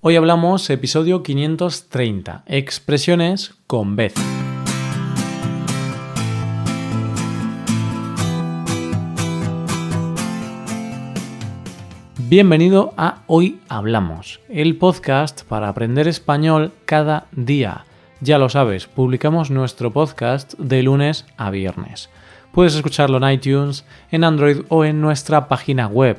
Hoy hablamos episodio 530, expresiones con vez. Bienvenido a Hoy Hablamos, el podcast para aprender español cada día. Ya lo sabes, publicamos nuestro podcast de lunes a viernes. Puedes escucharlo en iTunes, en Android o en nuestra página web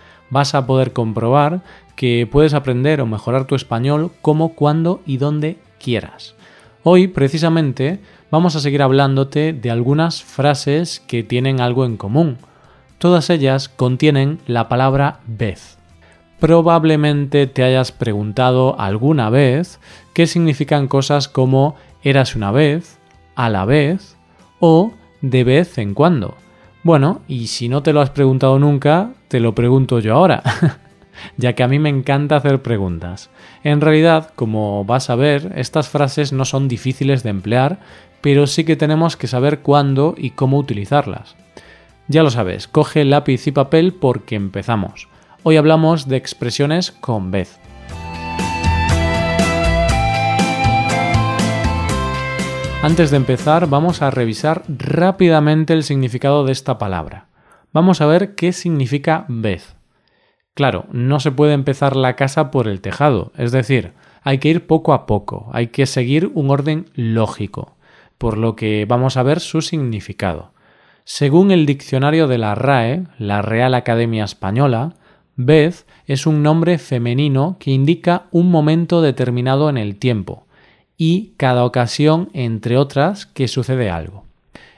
vas a poder comprobar que puedes aprender o mejorar tu español como, cuando y donde quieras. Hoy, precisamente, vamos a seguir hablándote de algunas frases que tienen algo en común. Todas ellas contienen la palabra vez. Probablemente te hayas preguntado alguna vez qué significan cosas como eras una vez, a la vez o de vez en cuando. Bueno, y si no te lo has preguntado nunca, te lo pregunto yo ahora, ya que a mí me encanta hacer preguntas. En realidad, como vas a ver, estas frases no son difíciles de emplear, pero sí que tenemos que saber cuándo y cómo utilizarlas. Ya lo sabes, coge lápiz y papel porque empezamos. Hoy hablamos de expresiones con vez. Antes de empezar, vamos a revisar rápidamente el significado de esta palabra. Vamos a ver qué significa vez. Claro, no se puede empezar la casa por el tejado, es decir, hay que ir poco a poco, hay que seguir un orden lógico, por lo que vamos a ver su significado. Según el diccionario de la RAE, la Real Academia Española, vez es un nombre femenino que indica un momento determinado en el tiempo, y cada ocasión, entre otras, que sucede algo.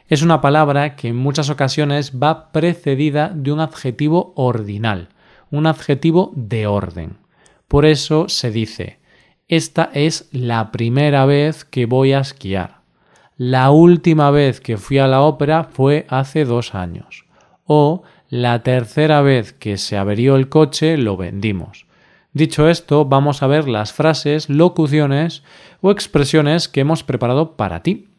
Es una palabra que en muchas ocasiones va precedida de un adjetivo ordinal, un adjetivo de orden. Por eso se dice, esta es la primera vez que voy a esquiar. La última vez que fui a la ópera fue hace dos años. O la tercera vez que se averió el coche lo vendimos. Dicho esto, vamos a ver las frases, locuciones o expresiones que hemos preparado para ti.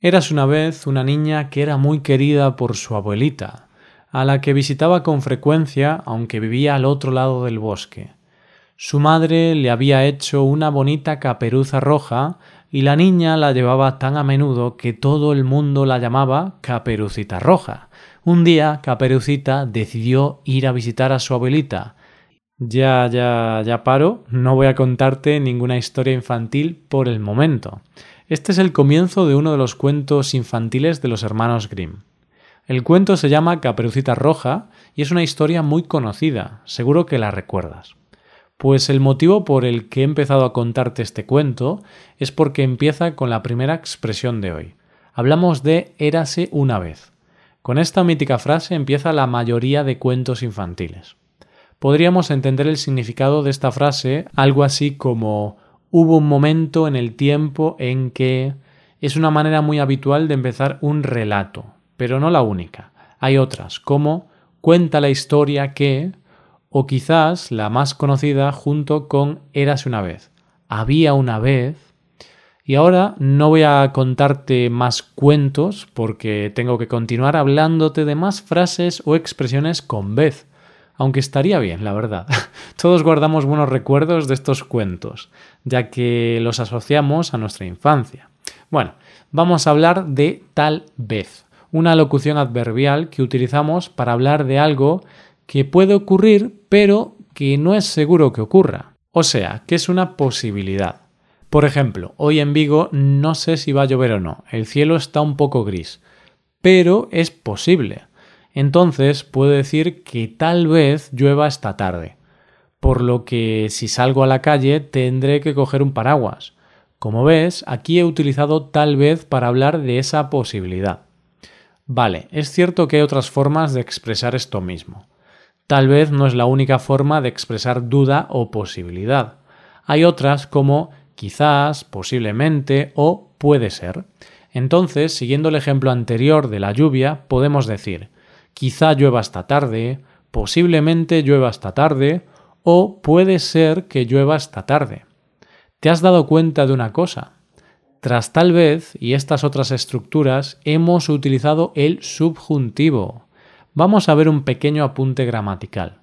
Eras una vez una niña que era muy querida por su abuelita, a la que visitaba con frecuencia aunque vivía al otro lado del bosque. Su madre le había hecho una bonita caperuza roja y la niña la llevaba tan a menudo que todo el mundo la llamaba Caperucita Roja. Un día Caperucita decidió ir a visitar a su abuelita, ya, ya, ya paro, no voy a contarte ninguna historia infantil por el momento. Este es el comienzo de uno de los cuentos infantiles de los hermanos Grimm. El cuento se llama Caperucita Roja y es una historia muy conocida, seguro que la recuerdas. Pues el motivo por el que he empezado a contarte este cuento es porque empieza con la primera expresión de hoy. Hablamos de érase una vez. Con esta mítica frase empieza la mayoría de cuentos infantiles podríamos entender el significado de esta frase algo así como hubo un momento en el tiempo en que es una manera muy habitual de empezar un relato, pero no la única. Hay otras, como cuenta la historia que, o quizás la más conocida junto con Érase una vez. Había una vez. Y ahora no voy a contarte más cuentos porque tengo que continuar hablándote de más frases o expresiones con vez aunque estaría bien, la verdad. Todos guardamos buenos recuerdos de estos cuentos, ya que los asociamos a nuestra infancia. Bueno, vamos a hablar de tal vez, una locución adverbial que utilizamos para hablar de algo que puede ocurrir, pero que no es seguro que ocurra. O sea, que es una posibilidad. Por ejemplo, hoy en Vigo no sé si va a llover o no, el cielo está un poco gris, pero es posible entonces puedo decir que tal vez llueva esta tarde, por lo que si salgo a la calle tendré que coger un paraguas. Como ves, aquí he utilizado tal vez para hablar de esa posibilidad. Vale, es cierto que hay otras formas de expresar esto mismo. Tal vez no es la única forma de expresar duda o posibilidad. Hay otras como quizás, posiblemente o puede ser. Entonces, siguiendo el ejemplo anterior de la lluvia, podemos decir quizá llueva esta tarde, posiblemente llueva esta tarde o puede ser que llueva esta tarde. ¿Te has dado cuenta de una cosa? Tras tal vez y estas otras estructuras hemos utilizado el subjuntivo. Vamos a ver un pequeño apunte gramatical.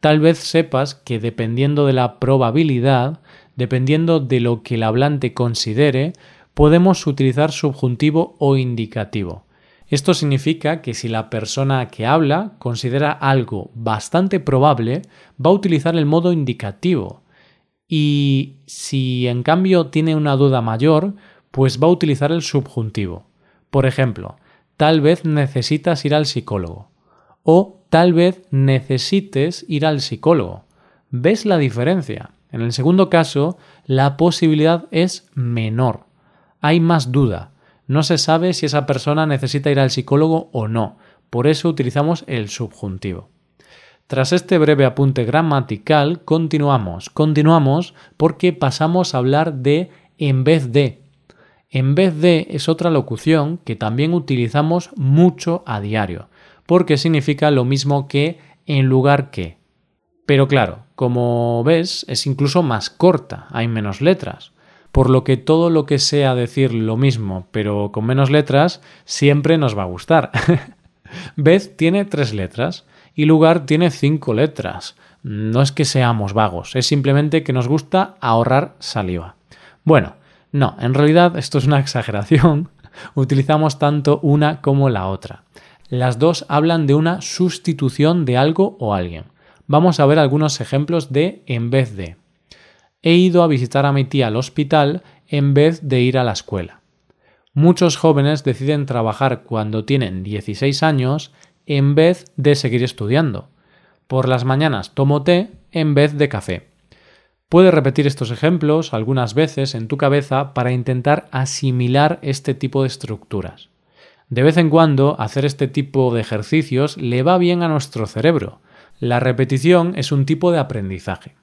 Tal vez sepas que dependiendo de la probabilidad, dependiendo de lo que el hablante considere, podemos utilizar subjuntivo o indicativo. Esto significa que si la persona que habla considera algo bastante probable, va a utilizar el modo indicativo. Y si en cambio tiene una duda mayor, pues va a utilizar el subjuntivo. Por ejemplo, tal vez necesitas ir al psicólogo. O tal vez necesites ir al psicólogo. ¿Ves la diferencia? En el segundo caso, la posibilidad es menor. Hay más duda no se sabe si esa persona necesita ir al psicólogo o no. Por eso utilizamos el subjuntivo. Tras este breve apunte gramatical, continuamos. Continuamos porque pasamos a hablar de en vez de. En vez de es otra locución que también utilizamos mucho a diario, porque significa lo mismo que en lugar que. Pero claro, como ves, es incluso más corta, hay menos letras por lo que todo lo que sea decir lo mismo, pero con menos letras, siempre nos va a gustar. Vez tiene tres letras y lugar tiene cinco letras. No es que seamos vagos, es simplemente que nos gusta ahorrar saliva. Bueno, no, en realidad esto es una exageración. Utilizamos tanto una como la otra. Las dos hablan de una sustitución de algo o alguien. Vamos a ver algunos ejemplos de en vez de he ido a visitar a mi tía al hospital en vez de ir a la escuela. Muchos jóvenes deciden trabajar cuando tienen 16 años en vez de seguir estudiando. Por las mañanas tomo té en vez de café. Puedes repetir estos ejemplos algunas veces en tu cabeza para intentar asimilar este tipo de estructuras. De vez en cuando hacer este tipo de ejercicios le va bien a nuestro cerebro. La repetición es un tipo de aprendizaje.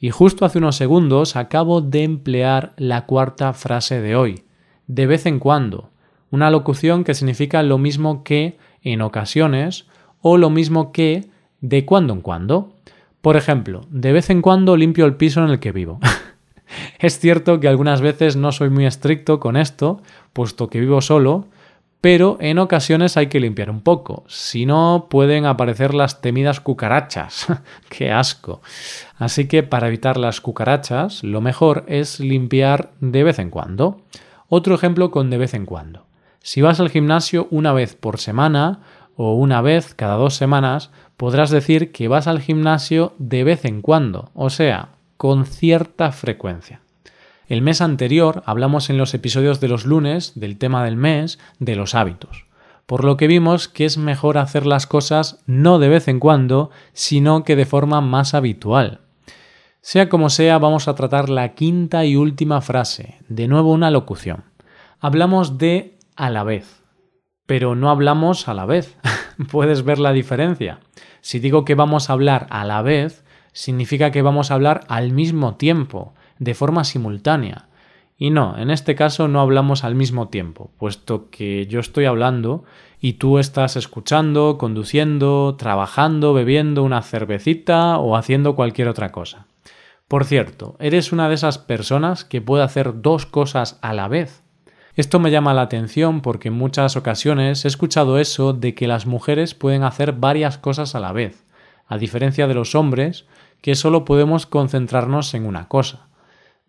Y justo hace unos segundos acabo de emplear la cuarta frase de hoy, de vez en cuando, una locución que significa lo mismo que en ocasiones o lo mismo que de cuando en cuando. Por ejemplo, de vez en cuando limpio el piso en el que vivo. es cierto que algunas veces no soy muy estricto con esto, puesto que vivo solo, pero en ocasiones hay que limpiar un poco, si no pueden aparecer las temidas cucarachas. ¡Qué asco! Así que para evitar las cucarachas, lo mejor es limpiar de vez en cuando. Otro ejemplo con de vez en cuando. Si vas al gimnasio una vez por semana o una vez cada dos semanas, podrás decir que vas al gimnasio de vez en cuando, o sea, con cierta frecuencia. El mes anterior hablamos en los episodios de los lunes del tema del mes de los hábitos, por lo que vimos que es mejor hacer las cosas no de vez en cuando, sino que de forma más habitual. Sea como sea, vamos a tratar la quinta y última frase, de nuevo una locución. Hablamos de a la vez, pero no hablamos a la vez. ¿Puedes ver la diferencia? Si digo que vamos a hablar a la vez, significa que vamos a hablar al mismo tiempo, de forma simultánea. Y no, en este caso no hablamos al mismo tiempo, puesto que yo estoy hablando y tú estás escuchando, conduciendo, trabajando, bebiendo una cervecita o haciendo cualquier otra cosa. Por cierto, ¿eres una de esas personas que puede hacer dos cosas a la vez? Esto me llama la atención porque en muchas ocasiones he escuchado eso de que las mujeres pueden hacer varias cosas a la vez, a diferencia de los hombres que solo podemos concentrarnos en una cosa.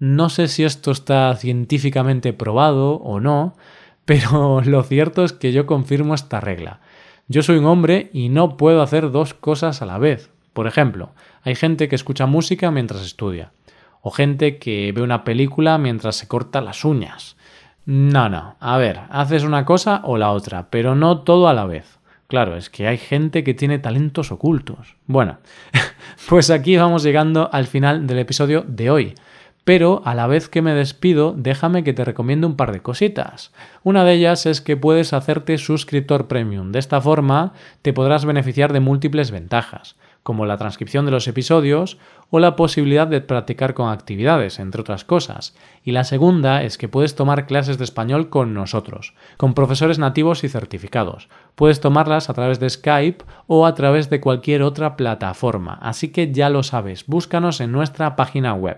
No sé si esto está científicamente probado o no, pero lo cierto es que yo confirmo esta regla. Yo soy un hombre y no puedo hacer dos cosas a la vez. Por ejemplo, hay gente que escucha música mientras estudia, o gente que ve una película mientras se corta las uñas. No, no, a ver, haces una cosa o la otra, pero no todo a la vez. Claro, es que hay gente que tiene talentos ocultos. Bueno, pues aquí vamos llegando al final del episodio de hoy. Pero a la vez que me despido, déjame que te recomiende un par de cositas. Una de ellas es que puedes hacerte suscriptor premium. De esta forma te podrás beneficiar de múltiples ventajas. como la transcripción de los episodios o la posibilidad de practicar con actividades, entre otras cosas. Y la segunda es que puedes tomar clases de español con nosotros, con profesores nativos y certificados. Puedes tomarlas a través de Skype o a través de cualquier otra plataforma. Así que ya lo sabes, búscanos en nuestra página web